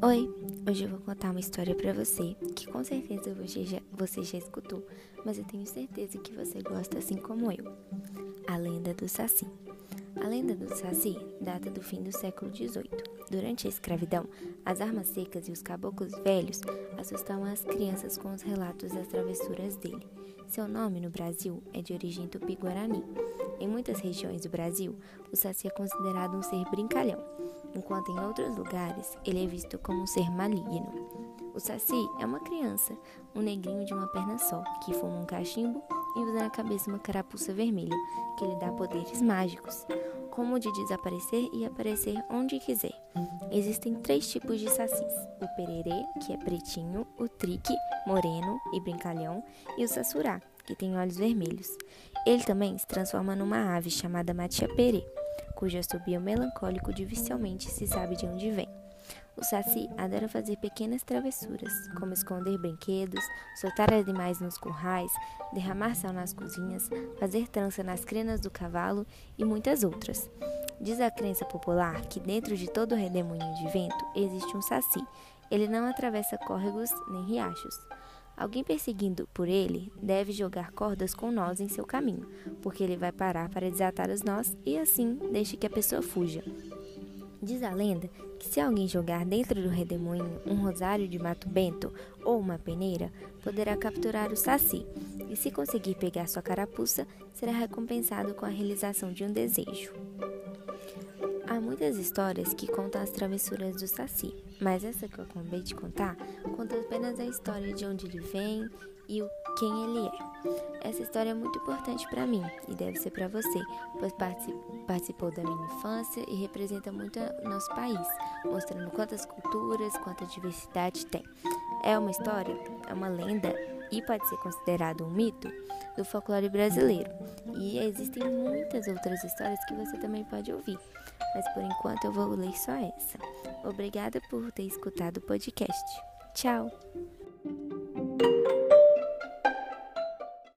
Oi, hoje eu vou contar uma história para você que com certeza você já, você já escutou, mas eu tenho certeza que você gosta assim como eu. A lenda do Saci. A lenda do Saci data do fim do século XVIII. Durante a escravidão, as armas secas e os caboclos velhos assustavam as crianças com os relatos das travessuras dele. Seu nome no Brasil é de origem tupi-guarani. Em muitas regiões do Brasil, o Saci é considerado um ser brincalhão enquanto em outros lugares ele é visto como um ser maligno. O Saci é uma criança, um negrinho de uma perna só, que fuma um cachimbo e usa na cabeça uma carapuça vermelha, que lhe dá poderes mágicos, como de desaparecer e aparecer onde quiser. Existem três tipos de sacis: o pererê, que é pretinho, o trique, moreno e brincalhão, e o sassurá, que tem olhos vermelhos. Ele também se transforma numa ave chamada matia perê cujo assobio melancólico dificilmente se sabe de onde vem. O Saci adora fazer pequenas travessuras, como esconder brinquedos, soltar animais nos currais, derramar sal nas cozinhas, fazer trança nas crinas do cavalo e muitas outras. Diz a crença popular que dentro de todo redemoinho de vento existe um Saci. Ele não atravessa córregos nem riachos. Alguém perseguindo por ele deve jogar cordas com nós em seu caminho, porque ele vai parar para desatar os nós e assim deixe que a pessoa fuja. Diz a lenda que se alguém jogar dentro do redemoinho um rosário de mato bento ou uma peneira, poderá capturar o saci, e se conseguir pegar sua carapuça, será recompensado com a realização de um desejo. Há muitas histórias que contam as travessuras do Saci, mas essa que eu acabei de contar conta apenas a história de onde ele vem e o quem ele é. Essa história é muito importante para mim e deve ser para você, pois participou da minha infância e representa muito nosso país, mostrando quantas culturas, quanta diversidade tem. É uma história, é uma lenda e pode ser considerado um mito do folclore brasileiro. E existem muitas outras histórias que você também pode ouvir mas por enquanto eu vou ler só essa. Obrigada por ter escutado o podcast. Tchau!